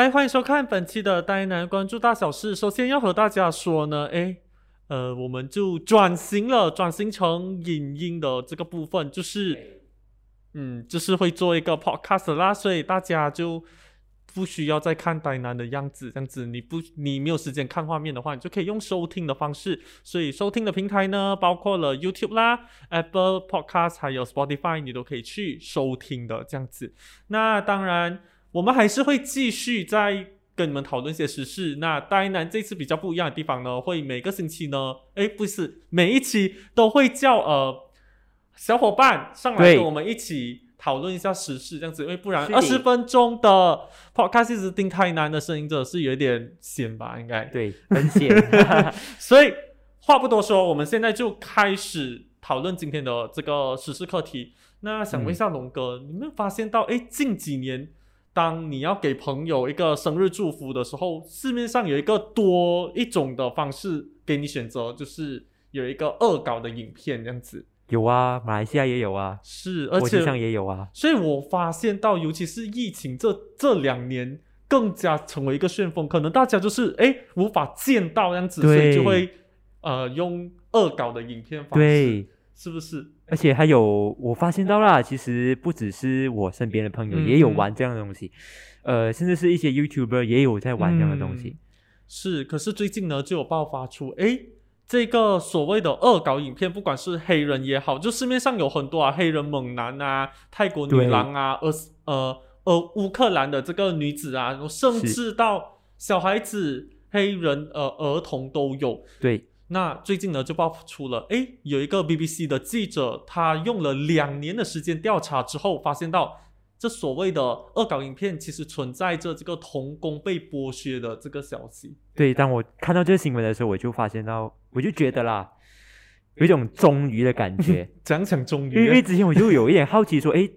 来，欢迎收看本期的呆男关注大小事。首先要和大家说呢，哎，呃，我们就转型了，转型成影音的这个部分，就是，嗯，就是会做一个 podcast 啦，所以大家就不需要再看呆男的样子，这样子你不你没有时间看画面的话，你就可以用收听的方式。所以收听的平台呢，包括了 YouTube 啦、Apple Podcast 还有 Spotify，你都可以去收听的这样子。那当然，我们还是会继续在跟你们讨论一些时事。那呆男这次比较不一样的地方呢，会每个星期呢，哎，不是每一期都会叫呃小伙伴上来跟我们一起讨论一下时事，这样子，因为不然二十分钟的 podcast 一直听太难的声音，真的是有点闲吧，应该。对，很险。所以话不多说，我们现在就开始讨论今天的这个时事课题。那想问一下龙哥，你有没有发现到，哎，近几年当你要给朋友一个生日祝福的时候，市面上有一个多一种的方式给你选择，就是有一个恶搞的影片这样子。有啊，马来西亚也有啊，是，而国际上，也有啊。所以我发现到，尤其是疫情这这两年。更加成为一个旋风，可能大家就是哎无法见到这样子，所以就会呃用恶搞的影片方式，对，是不是？而且还有我发现到啦，其实不只是我身边的朋友也有嗯玩这样的东西，呃，甚至是一些 YouTuber 也有在玩这样的东西。嗯是，可是最近呢就有爆发出，诶，这个所谓的恶搞影片，不管是黑人也好，就市面上有很多啊，黑人猛男啊，泰国女郎啊，呃呃呃乌克兰的这个女子啊，甚至到小孩子、黑人、呃儿童都有。对，那最近呢，就爆出了，哎，有一个 BBC 的记者，他用了两年的时间调查之后，发现到这所谓的恶搞影片，其实存在着这个童工被剥削的这个消息。对，当我看到这个新闻的时候，我就发现到，我就觉得啦，有一种终于的感觉。讲讲终于，因为之前我就有一点好奇，说，诶，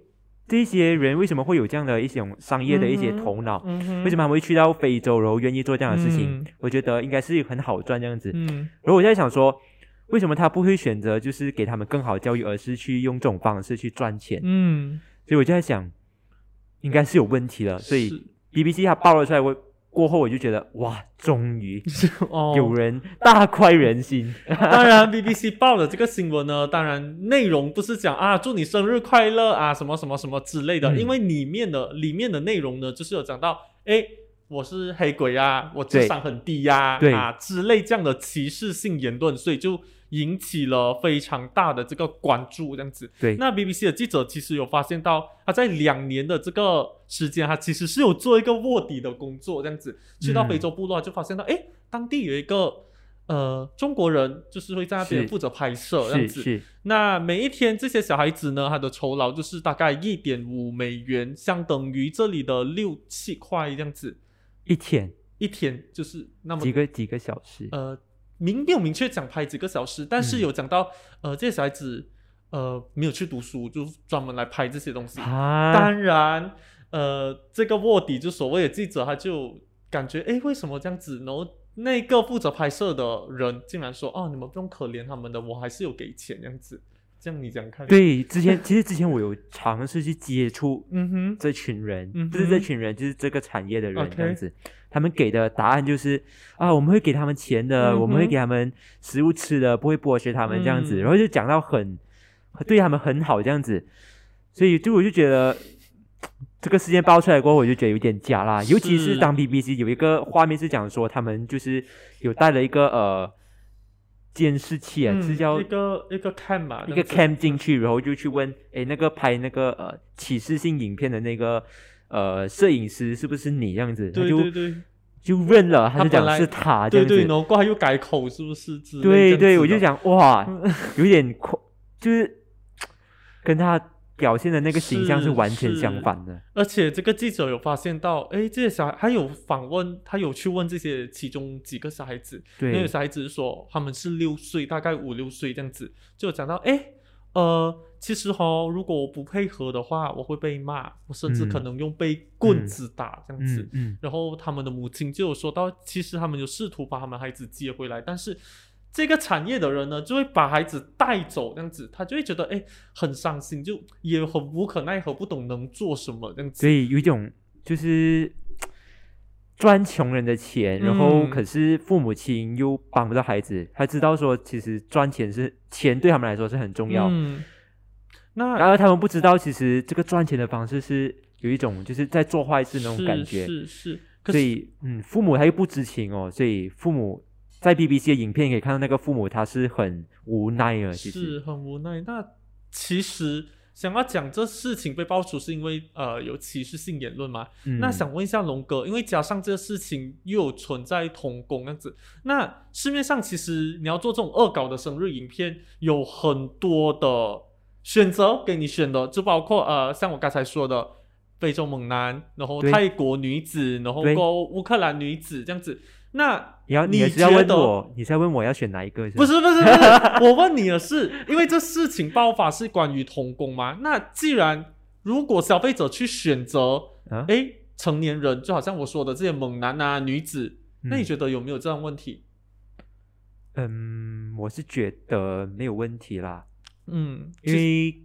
这些人为什么会有这样的一种商业的一些头脑？为什么他们会去到非洲，然后愿意做这样的事情？嗯我觉得应该是很好赚这样子。嗯然后我在想说，为什么他不会选择就是给他们更好的教育，而是去用这种方式去赚钱？嗯，所以我就在想，应该是有问题了。所以 BBC 它爆了出来，我过后我就觉得哇，终于 哦，有人大快人心。当然，BBC 报的这个新闻呢，当然内容不是讲啊祝你生日快乐啊什么什么什么之类的，嗯。因为里面的里面的内容呢，就是有讲到，哎，我是黑鬼呀、我智商很低呀、对。啊之类这样的歧视性言论，所以就引起了非常大的这个关注，这样子。对，那 BBC 的记者其实有发现到，他在两年的这个时间，他其实是有做一个卧底的工作，这样子去到嗯非洲部落，就发现到，哎、当地有一个呃中国人，就是会在那边负责拍摄这样子。那每一天这些小孩子呢，他的酬劳就是大概一点五美元，相等于这里的六七块这样子，一天一天就是那么几个几个小时。呃，明没有明确讲拍几个小时，但是嗯有讲到、呃这些小孩子呃没有去读书，就专门来拍这些东西。啊，当然，呃，这个卧底就所谓的记者，他就感觉诶，为什么这样子？然后那个负责拍摄的人竟然说：“哦，你们不用可怜他们的，我还是有给钱这样子。”这样你讲看？，对，之前其实之前我有尝试去接触嗯哼，这群人，嗯不是这群人，就是这个产业的人这样子。他们给的答案就是啊，我们会给他们钱的，嗯我们会给他们食物吃的，不会剥削他们这样子。嗯然后就讲到很对他们很好这样子，所以就我就觉得这个事件爆出来过后，我就觉得有点假啦。尤其是是当 BBC 有一个画面是讲说他们就是有带了一个呃监视器啊，嗯是叫一个一个 cam 嘛，一个 cam 进去，然后就去问，诶，那个拍那个呃启示性影片的那个呃摄影师是不是你这样子？他对就对对就认了，他就讲是他这对。然后过后又改口，是不是对对，我就讲哇，有点夸，就是跟他表现的那个形象是是完全相反的。而且这个记者有发现到，哎，这些小孩，他有访问，他有去问这些其中几个小孩子，那对有小孩子说他们是六岁，大概五六岁这样子，就有讲到，哎，呃，其实哈，如果我不配合的话，我会被骂，我甚至嗯可能用被棍子打、这样子。嗯嗯，然后他们的母亲就有说到，其实他们有试图把他们孩子接回来，但是这个产业的人呢，就会把孩子带走，这样子，他就会觉得哎很伤心，就也很无可奈何，不懂能做什么这样子。所以有一种就是赚穷人的钱，然后嗯可是父母亲又帮不到孩子，他知道说其实赚钱是钱对他们来说是很重要，嗯，那然而他们不知道其实这个赚钱的方式是有一种就是在做坏事那种感觉，是是，所以嗯，父母他又不知情哦，所以父母在 BBC 的影片可以看到那个父母他是很无奈的，其实是很无奈。那其实想要讲这事情被爆出，是因为呃有歧视性言论嘛？嗯那想问一下龙哥，因为加上这个事情又有存在童工样子，那市面上其实你要做这种恶搞的生日影片，有很多的选择给你选的，就包括呃像我刚才说的。非洲猛男，然后泰国女子，然后对过乌克兰女子这样子。那你要你也是要问我，你是要问我要选哪一个？不是是不是不是，我问你的是，因为这事情爆发是关于童工嘛？那既然如果消费者去选择，哎啊？诶，成年人就好像我说的这些猛男啊、女子，那你嗯觉得有没有这样问题？嗯，我是觉得没有问题啦，嗯，因为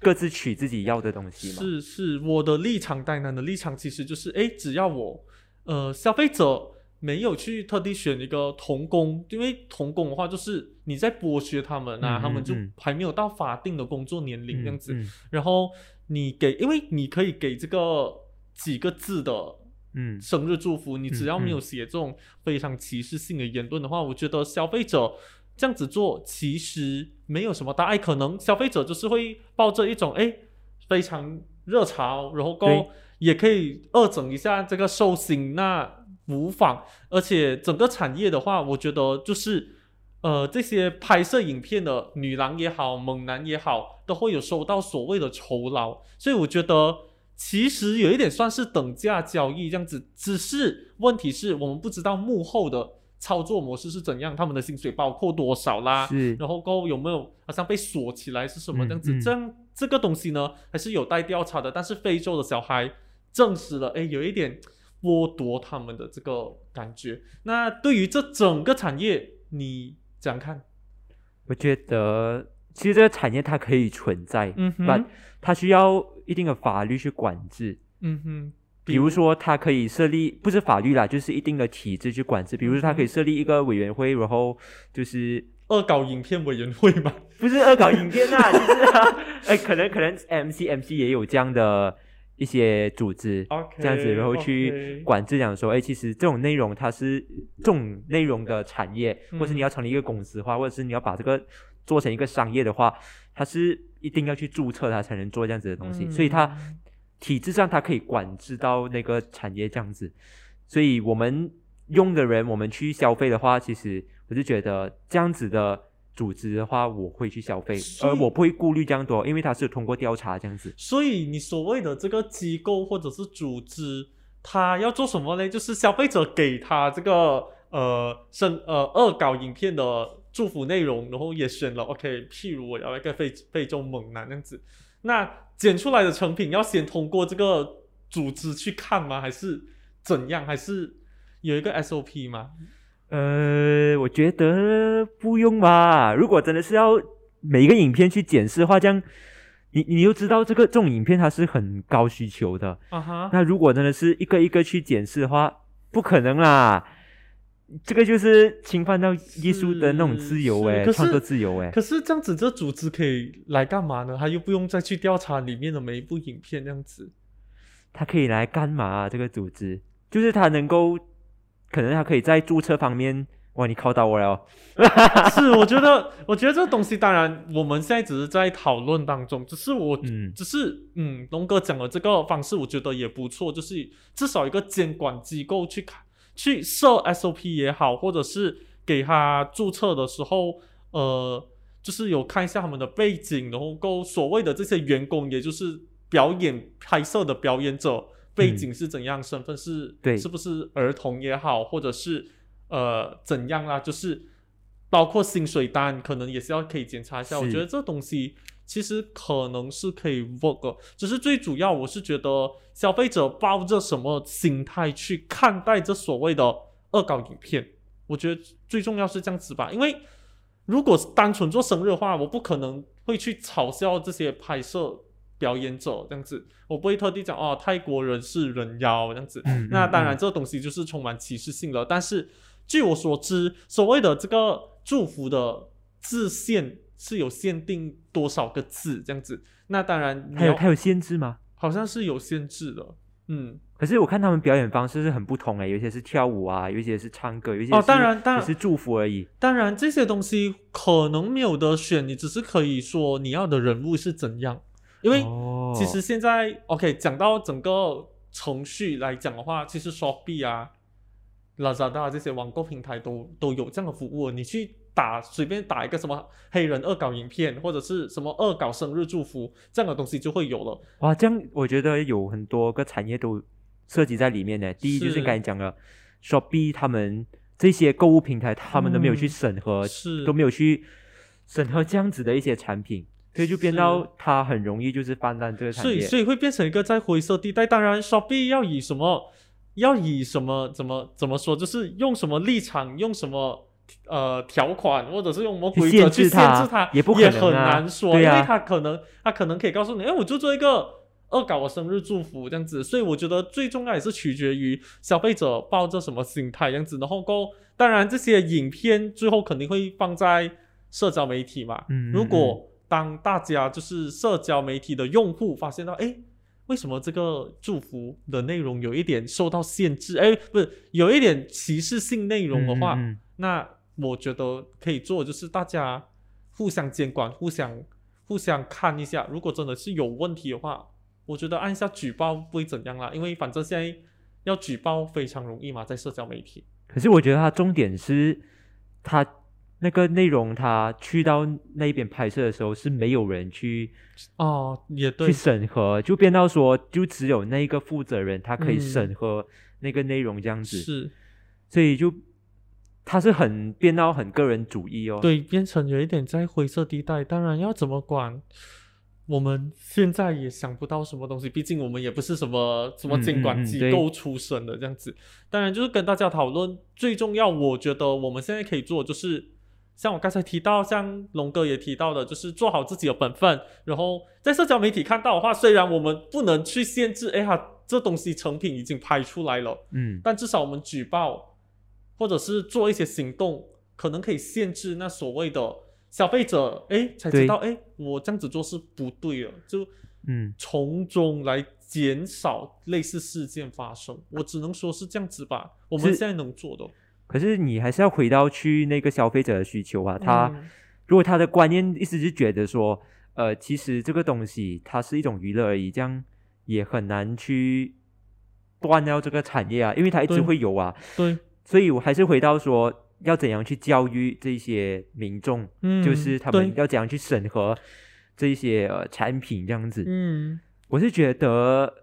各自取自己要的东西嘛。是是，我的立场，呆男的立场其实就是，诶，只要我呃消费者没有去特地选一个童工，因为童工的话就是你在剥削他们啊，嗯他们就还没有到法定的工作年龄这样子。嗯然后你给，因为你可以给这个几个字的嗯生日祝福，你只要没有嗯写这种非常歧视性的言论的话，我觉得消费者这样子做其实没有什么大碍。可能消费者就是会抱着一种哎非常热潮，然后够也可以二整一下这个寿星，那无妨。而且整个产业的话，我觉得就是。呃，这些拍摄影片的女郎也好，猛男也好，都会有收到所谓的酬劳，所以我觉得其实有一点算是等价交易这样子。只是问题是我们不知道幕后的操作模式是怎样，他们的薪水包括多少啦，是然后过后有没有好像被锁起来是什么样子？嗯这样这个东西呢，还是有待调查的。但是非洲的小孩证实了，哎，有一点剥夺他们的这个感觉。那对于这整个产业，你怎样看？我觉得其实这个产业它可以存在，嗯哼 but 它需要一定的法律去管制。嗯哼，比如说，它可以设立不是法律啦，就是一定的体制去管制。比如说，它可以设立一个委员会，然后就是恶搞影片委员会嘛。不是恶搞影片啊，就是啊，哎，可能可能 MC MC 也有这样的一些组织这样子，然后去管制讲说，哎，其实这种内容它是这种内容的产业，或是你嗯要成立一个公司化，或者是你要把这个做成一个商业的话，它是一定要去注册它才能做这样子的东西，所以它嗯体制上它可以管制到那个产业这样子，所以我们用的人，我们去消费的话，其实我就觉得这样子的组织的话，我会去消费，而我不会顾虑这样多，因为它是通过调查这样子。所以你所谓的这个机构或者是组织，它要做什么呢？就是消费者给他这个呃生呃恶搞影片的祝福内容，然后也选了 OK，譬如我要一个非非洲猛男这样子，那剪出来的成品要先通过这个组织去看吗？还是怎样？还是有一个 SOP 吗？呃，我觉得不用吧。如果真的是要每一个影片去检视的话，这样你你又知道这个这种影片它是很高需求的。啊哈，那如果真的是一个一个去检视的话，不可能啦。这个就是侵犯到艺术的那种自由诶，是可是创作自由哎。可是这样子，这组织可以来干嘛呢？他又不用再去调查里面的每一部影片，这样子。他可以来干嘛、啊？这个组织就是他能够，可能他可以在注册方面，哇，你考到我了哦。是，我觉得，我觉得这个东西，当然我们现在只是在讨论当中，只是我，嗯只是，嗯，龙哥讲的这个方式，我觉得也不错，就是至少一个监管机构去看，去设 SOP 也好，或者是给他注册的时候，呃，就是有看一下他们的背景，然后够所谓的这些员工，也就是表演拍摄的表演者。背景是怎样？身份是嗯对是不是儿童也好，或者是呃怎样啦？就是包括薪水单，可能也是要可以检查一下。我觉得这东西其实可能是可以 work，的只是最主要我是觉得消费者抱着什么心态去看待这所谓的恶搞影片，我觉得最重要是这样子吧。因为如果是单纯做生日的话，我不可能会去嘲笑这些拍摄表演者这样子，我不会特地讲哦泰国人是人妖这样子。那当然，嗯这个东西就是充满歧视性了。但是据我所知，所谓的这个祝福的自限是有限定多少个字这样子。那当然还有还有限制吗？好像是有限制的。嗯，可是我看他们表演方式是很不同诶，有一些是跳舞啊，有一些是唱歌，有一些哦当然当然只是祝福而已。当然这些东西可能没有得选，你只是可以说你要的人物是怎样，因为哦其实现在、OK 讲到整个程序来讲的话，其实 Shopee 啊、Lazada 这些网购平台都都有这样的服务。你去打随便打一个什么黑人恶搞影片，或者是什么恶搞生日祝福这样的东西就会有了。哇，这样我觉得有很多个产业都涉及在里面呢。第一就是是刚才讲了，Shopee 他们这些购物平台，他们都没有去嗯审核，是都没有去审核这样子的一些产品，所以就变到它很容易就是泛滥这个产所以。所以会变成一个在灰色地带。当然，Shopee 要以什么，要以什么怎么怎么说，就是用什么立场，用什么呃条款，或者是用什么去规则去限限制它，也不可也很难说，啊因为他可能他可能可以告诉你，哎，我就做一个。恶搞我生日祝福这样子，所以我觉得最重要也是取决于消费者抱着什么心态这样子，然后够，当然这些影片最后肯定会放在社交媒体嘛，嗯，如嗯果当大家就是社交媒体的用户发现到，哎，为什么这个祝福的内容有一点受到限制？哎，不是有一点歧视性内容的话，那我觉得可以做就是大家互相监管，互相互相看一下，如果真的是有问题的话，我觉得按下举报不会怎样啦，因为反正现在要举报非常容易嘛，在社交媒体。可是我觉得它重点是，它那个内容，它去到那边拍摄的时候是没有人去哦，也对去对，审核，就变到说，就只有那一个负责人他可以嗯审核那个内容这样子，是。所以就他是很变到很个人主义哦。，对，变成有一点在灰色地带。当然要怎么管，我们现在也想不到什么东西，毕竟我们也不是什么什么嗯监管机构出身的这样子。当然就是跟大家讨论，最重要，我觉得我们现在可以做就是。像我刚才提到，像龙哥也提到的，就是做好自己的本分。然后在社交媒体看到的话，虽然我们不能去限制，哎呀，这东西成品已经拍出来了，嗯，但至少我们举报，或者是做一些行动，可能可以限制那所谓的消费者，哎，才知道，哎，我这样子做是不对的，就嗯，从中来减少类似事件发生。我只能说是这样子吧，我们现在能做的。可是你还是要回到去那个消费者的需求啊，他、嗯。如果他的观念一直是觉得说，呃，其实这个东西它是一种娱乐而已，这样也很难去断掉这个产业啊，因为它一直会有啊，对，所以我还是回到说，要怎样去教育这些民众，嗯，就是他们要怎样去审核这一些呃产品这样子。嗯，我是觉得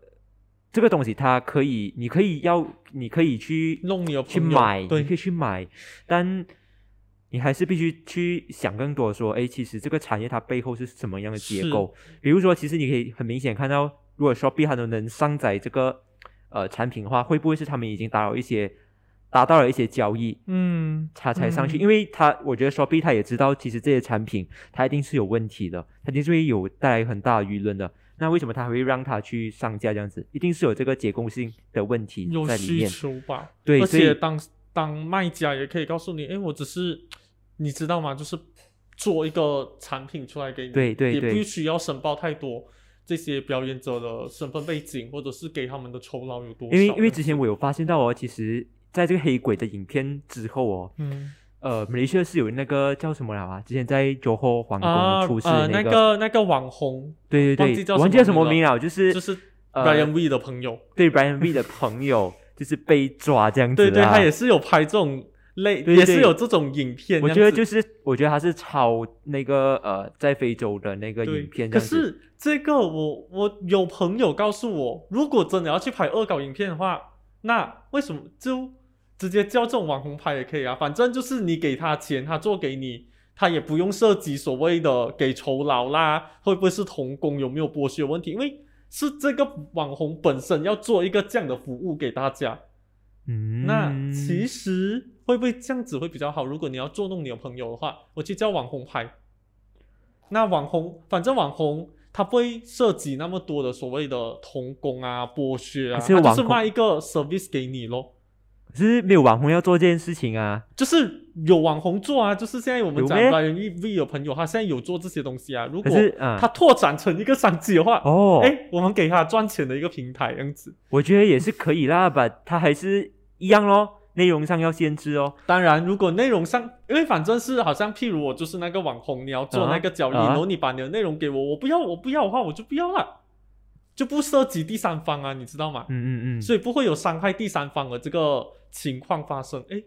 这个东西它可以，你可以要，你可以去弄你去买，你可以去买，但你还是必须去想更多，说，哎，其实这个产业它背后是什么样的结构？比如说，其实你可以很明显看到，如果 Shopee 它都能上载这个呃产品的话，会不会是他们已经打扰一些达到了一些交易，嗯，他才上去？嗯因为他，我觉得 Shopee 他也知道，其实这些产品它一定是有问题的，它一定是会有带来很大的舆论的。那为什么他会让他去上架这样子？一定是有这个结构性的问题有需在里面。求吧？对，而且当当卖家也可以告诉你，哎，我只是你知道吗？就是做一个产品出来给你，也对对对不需要申报太多这些表演者的身份背景，或者是给他们的酬劳有多少。因为因为之前我有发现到哦，其实在这个黑鬼的影片之后哦，嗯呃，马来西亚是有那个叫什么了啊？之前在 Johor 皇啊宫出事呃那的个，个那个网红对对对，忘记叫我忘记叫什什么名了，就是就是呃 Brian V 的朋友，对 Brian V 的朋友 就是被抓这样子对对，他也是有拍这种类，也是有这种影片我。觉得就是，我觉得他是抄那个呃，在非洲的那个影片可。是这个我我有朋友告诉我，如果真的要去拍恶搞影片的话，那为什么就直接叫这种网红拍也可以啊？反正就是你给他钱，他做给你，他也不用涉及所谓的给酬劳啦，会不会是童工，有没有剥削问题？因为是这个网红本身要做一个这样的服务给大家。嗯，那其实会不会这样子会比较好？如果你要捉弄你的朋友的话，我去叫网红拍。那网红，反正网红他不会涉及那么多的所谓的童工啊、剥削啊，可是有它就是卖一个 service 给你咯。可是没有网红要做这件事情啊。就是有网红做啊，就是现在我们讲有咩 Ryan V 有朋友，他现在有做这些东西啊。如果他拓展成一个商机的话，哦，哎、我们给他赚钱的一个平台，这样子。我觉得也是可以啦，把它还是一样咯，内容上要先知哦。当然，如果内容上，因为反正是好像，譬如我就是那个网红，你要做啊那个交易，啊然后你把你的内容给我，我不要，我不要的话，我就不要了，就不涉及第三方啊，你知道吗？嗯嗯嗯，所以不会有伤害第三方的这个情况发生。哎，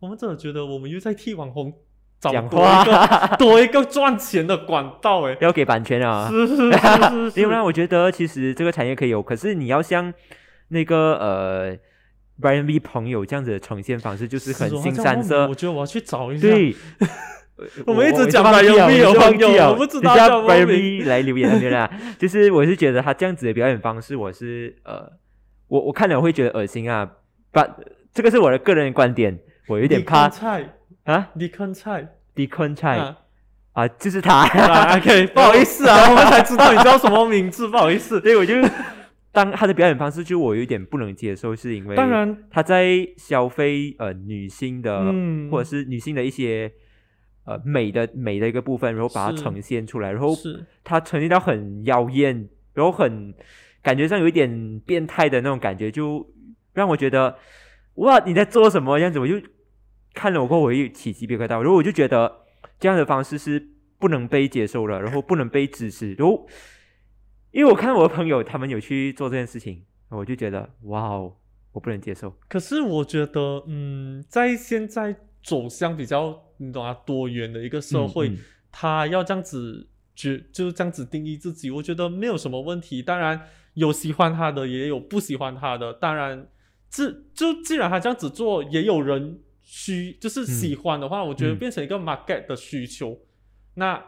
我们真的觉得我们又在替网红找讲多一个话 多一个赚钱的管道，哎，要给版权啊。是是是另外，我觉得其实这个产业可以有，可是你要像那个呃 Brian V 朋友这样子的呈现方式，就是很哦新三色我。觉得我要去找一下。对，我们一直讲 Brian 了 V 有朋友我不知道 Brian V 来留言那边啦。就是我是觉得他这样子的表演方式，我是呃，我我看了会觉得恶心啊。把这个是我的个人观点，我有点你怕菜，啊。你坑菜。迪坤菜啊啊，就是他。啊，OK，不好意思啊，我们才知道你叫什么名字，不好意思。所以我就当他的表演方式，就我有点不能接受，是因为当然，他在消费呃女性的、嗯或者是女性的一些呃美的美的一个部分，然后把它呈现出来，然后是它呈现到很妖艳，然后很感觉上有一点变态的那种感觉，就让我觉得哇你在做什么样子，我就看了我过后我又起鸡皮疙瘩，然后我就觉得这样的方式是不能被接受的，然后不能被支持，然后因为我看我的朋友他们有去做这件事情，我就觉得哇哦，我不能接受。可是我觉得，嗯，在现在走向比较你懂啊多元的一个社会，嗯嗯他要这样子就就这样子定义自己，我觉得没有什么问题。当然有喜欢他的，也有不喜欢他的。当然，这就既然他这样子做，也有人需就是喜欢的话，我觉得嗯变成一个 market 的需求。那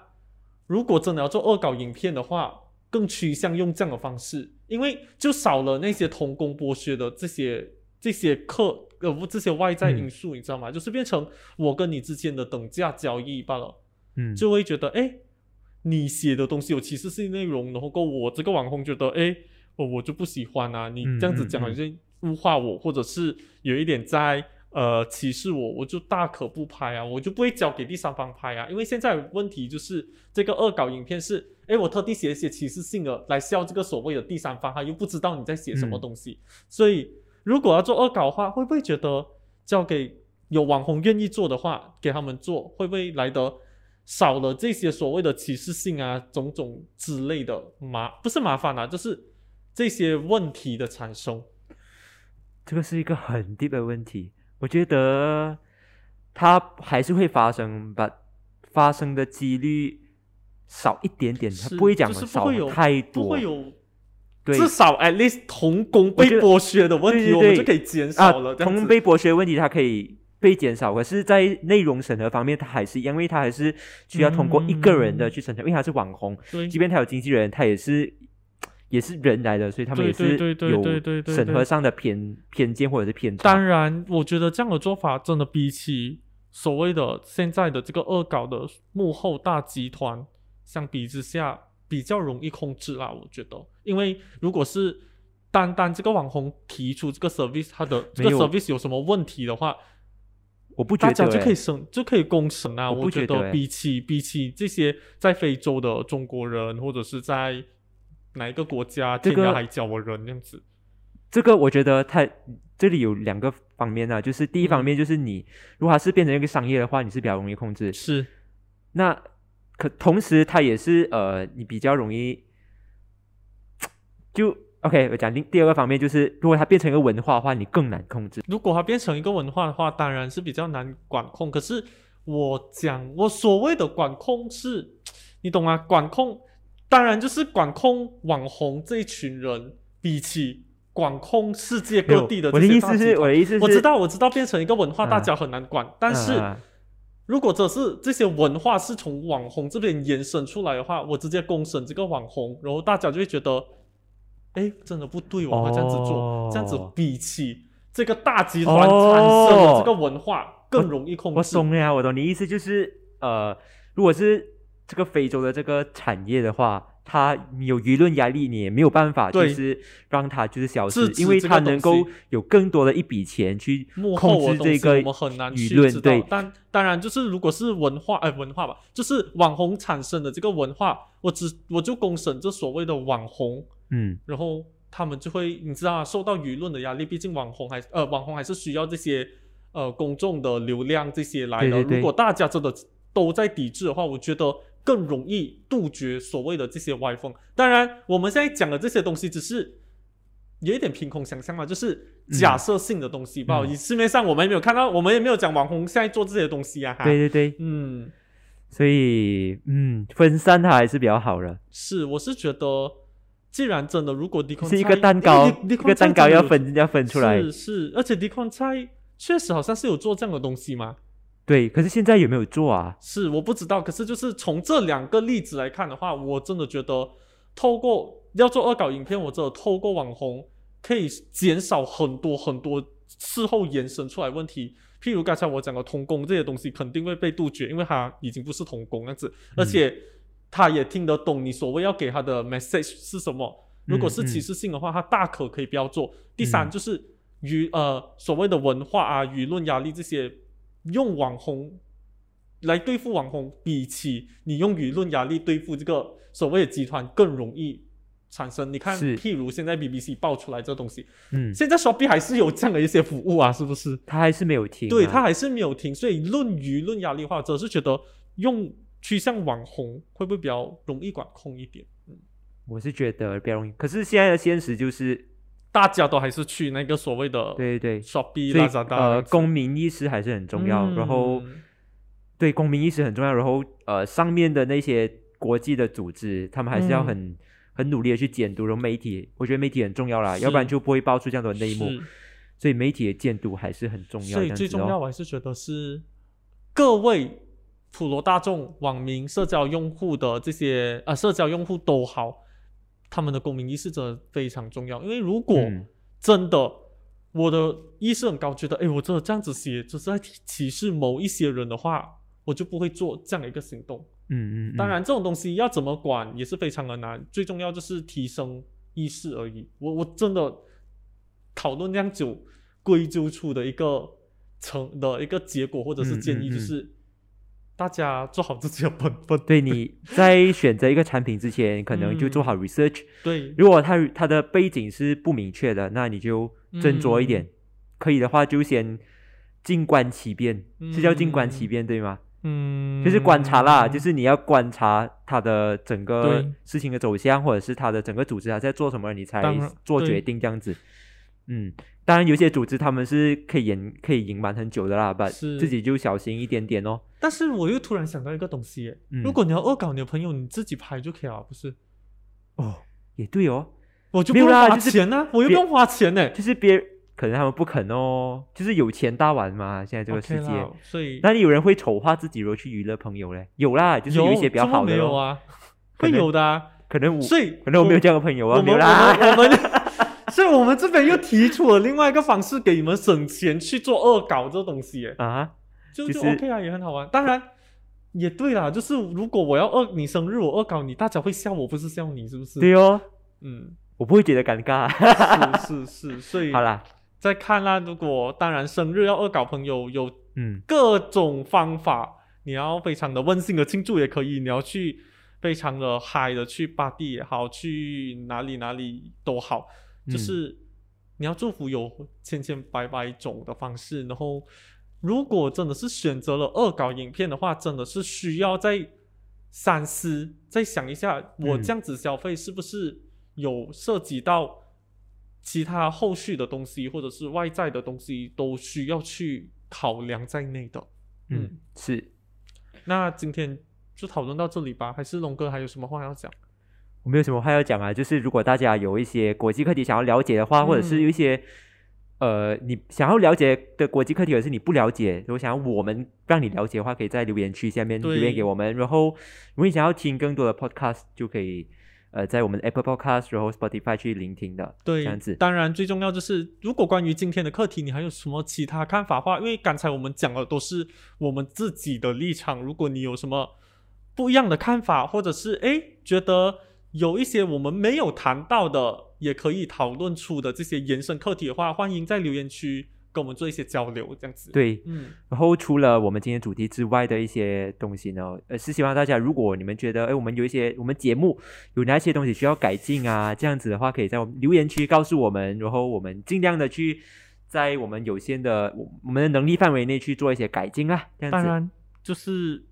如果真的要做恶搞影片的话，更趋向用这样的方式，因为就少了那些童工剥削的这些这些客呃不这些外在嗯因素，你知道吗？就是变成我跟你之间的等价交易罢了。嗯，就会觉得，哎，你写的东西有歧视性内容，然后过我这个网红觉得，哎，我我就不喜欢啊，你嗯这样子讲嗯好像物化我，或者是有一点在呃歧视我，我就大可不拍啊，我就不会交给第三方拍啊，因为现在问题就是这个恶搞影片是，哎，我特地写一些歧视性的来笑这个所谓的第三方，他又不知道你在写什么嗯东西，所以如果要做恶搞的话，会不会觉得交给有网红愿意做的话，给他们做，会不会来得少了这些所谓的歧视性啊，种种之类的麻，不是麻烦啊，就是这些问题的产生。这个是一个很 deep 的问题，我觉得它还是会发生，把发生的几率少一点点，它不会讲少会有太多，不会有，对。至少 at least 童工被剥削的问题，对对对。我们就可以减啊少了。，同被剥削的问题它可以被减少，可是，在内容审核方面，它还是因为它还是需要通过一个人的嗯。去审核，因为他是网红，即便他有经纪人，他也是也是人来的，所以他们对也是有审核上的偏偏见或者是偏差。当然，我觉得这样的做法真的比起所谓的现在的这个恶搞的幕后大集团相比之下，比较容易控制啦。我觉得，因为如果是单单这个网红提出这个 service，他的这个 service 有什么问题的话，我不觉得、大家就可以欸，审就可以公审啊。我不觉觉得欸得比起比起这些在非洲的中国人，或者是在哪一个国家这个天涯海角的人这样子，这个我觉得它这里有两个方面啊，就是第一方嗯面就是你、如果它是变成一个商业的话，你是比较容易控制。是那可同时它也是呃，你比较容易就 OK。我讲第第二个方面就是，如果它变成一个文化的话，你更难控制。如果它变成一个文化的话，当然是比较难管控。可是我讲，我所谓的管控是，你懂吗？管控当然就是管控网红这一群人，比起管控世界各地的我的这些意思是，大集团我的意思是，我知道，我知道，变成一个文化，啊大家很难管。但是啊如果只是这些文化是从网红这边延伸出来的话，我直接公审这个网红，然后大家就会觉得，哎，真的不对哦，他这样子做，哦这样子比起这个大集团产生的这个文化更容易控制。我懂我懂你意思就是呃，如果是这个非洲的这个产业的话，它有舆论压力，你也没有办法就是让它就是消失因为它能够有更多的一笔钱去控制这个我们很难舆论，去知道。对，但当然就是如果是文化，哎、文化吧，就是网红产生的这个文化，我只我就公审这所谓的网红，嗯。然后他们就会你知道啊，受到舆论的压力，毕竟网红还呃网红还是需要这些呃公众的流量这些来的。对对对。如果大家真的都在抵制的话，我觉得更容易杜绝所谓的这些歪风。当然，我们现在讲的这些东西只是。有一点凭空想象嘛，就是假设性的东西。不好意思，市面上我们也没有看到，我们也没有讲网红现在做这些东西啊。对，对对，嗯，所以嗯，分散它还是比较好的，是，我是觉得，既然真的，如果迪康是一个蛋糕，一个蛋糕要，分要分出来，是是，而且迪康菜确实好像是有做这样的东西嘛。对，可是现在有没有做啊？是我不知道，可是就是从这两个例子来看的话，我真的觉得透过要做恶搞影片，我真的透过网红可以减少很多很多事后延伸出来问题。譬如刚才我讲的童工这些东西肯定会被杜绝，因为他已经不是童工那样子，而且他也听得懂你所谓要给他的 message 是什么。如果是嗯歧视性的话，他大可可以不要做。第三嗯就是舆呃所谓的文化啊、舆论压力这些，用网红来对付网红，比起你用舆论压力对付这个所谓的集团更容易产生。你看，是譬如现在 BBC 爆出来这东西，嗯，现在 Shopee 还是有这样的一些服务啊，是不是？他还是没有停啊，对他还是没有停，所以论舆论压力的话，只是觉得用趋向网红会不会比较容易管控一点？嗯，我是觉得比较容易，可是现在的现实就是，大家都还是去那个所谓的对对。对，Shopee、所以 Lazada 这呃，公民意识还是很重要，然后嗯对公民意识很重要，然后呃，上面的那些国际的组织，他们还是要嗯。很、很努力的去监督，然后媒体，我觉得媒体很重要啦，要不然就不会爆出这样的内幕，所以媒体的监督还是很重要。所以最重要，我还是觉得是各位普罗大众、网民、社交用户的这些啊、社交用户都好，他们的公民意识真的非常重要。因为如果嗯真的、我的意识很高，觉得哎，我真的这样子写，就是在歧视某一些人的话，我就不会做这样的一个行动。嗯嗯，嗯当，然，这种东西要怎么管也是非常的难，最重要就是提升意识而已。我我真的讨论这样久，归咎出的一个成的一个结果或者是建议，嗯嗯嗯就是大家做好自己的本分。对你在选择一个产品之前，可能就做好 research，、对，如果它它的背景是不明确的，那你就斟酌一点，嗯可以的话就先静观其变，是叫静观其嗯变对吗？嗯，就是观察啦，就是你要观察它的整个事情的走向，或者是它的整个组织它在做什么，你才做决定这样子。嗯，当然有些组织他们是可以隐可以隐瞒很久的啦，把是自己就小心一点点哦。但是我又突然想到一个东西耶，嗯如果你要恶搞你的朋友，你自己拍就可以了，不是？哦，也对哦，我就不用花钱呢、我又不用花钱呢。就是别可能他们不肯哦，就是有钱大玩嘛，现在这个世界。所以那里有人会丑化自己，然后去娱乐朋友嘞？有啦，就是有一些比较好的咯，没有啊，会有的、啊。可能我所以可能我没有这样的朋友啊，没有啦。所以我们这边又提出了另外一个方式，给你们省钱去做恶搞这东西耶，啊，就就就是 OK 啊，也很好玩。当然也对啦，就是如果我要恶你生日，我恶搞你，大家会笑我，不是笑你，是不是？对哦，嗯，我不会觉得尴尬。是是是，所以 好啦，再看啦。如果当然生日要恶搞朋友，有嗯各种方法，你要非常的温馨的庆祝也可以，你要去非常的嗨的去巴蒂也好，去哪里哪里都好，就嗯是你要祝福有千千百百种的方式，然后如果真的是选择了恶搞影片的话，真的是需要再三思，再想一下，我嗯这样子消费是不是有涉及到其他后续的东西，或者是外在的东西，都需要去考量在内的。嗯是。那今天就讨论到这里吧，还是龙哥还有什么话要讲？我没有什么话要讲啊，就是如果大家有一些国际课题想要了解的话，或者是嗯有一些呃你想要了解的国际课题，或者是你不了解，如果想要我们让你了解的话，可以在留言区下面留言给我们。然后如果你想要听更多的 podcast，就可以呃在我们 Apple Podcast 然后 Spotify 去聆听的。对，这样子当然，最重要就是，如果关于今天的课题，你还有什么其他看法的话，因为刚才我们讲的都是我们自己的立场。如果你有什么不一样的看法，或者是诶觉得有一些我们没有谈到的，也可以讨论出的这些延伸课题的话，欢迎在留言区跟我们做一些交流，这样子。，对，嗯，然后除了我们今天主题之外的一些东西呢，呃，是希望大家如果你们觉得，哎，我们有一些我们节目有哪些东西需要改进啊，这样子的话，可以在我们留言区告诉我们，然后我们尽量的去在我们有限的我我们的能力范围内去做一些改进啊，这样子。当然就是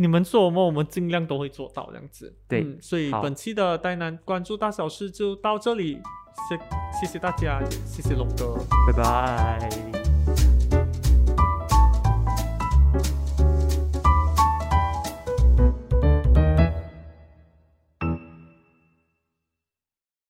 你们做什么，我们尽量都会做到这样子。对嗯所以本期的呆男关注大小事就到这里，谢谢谢大家，谢谢龙哥。拜拜。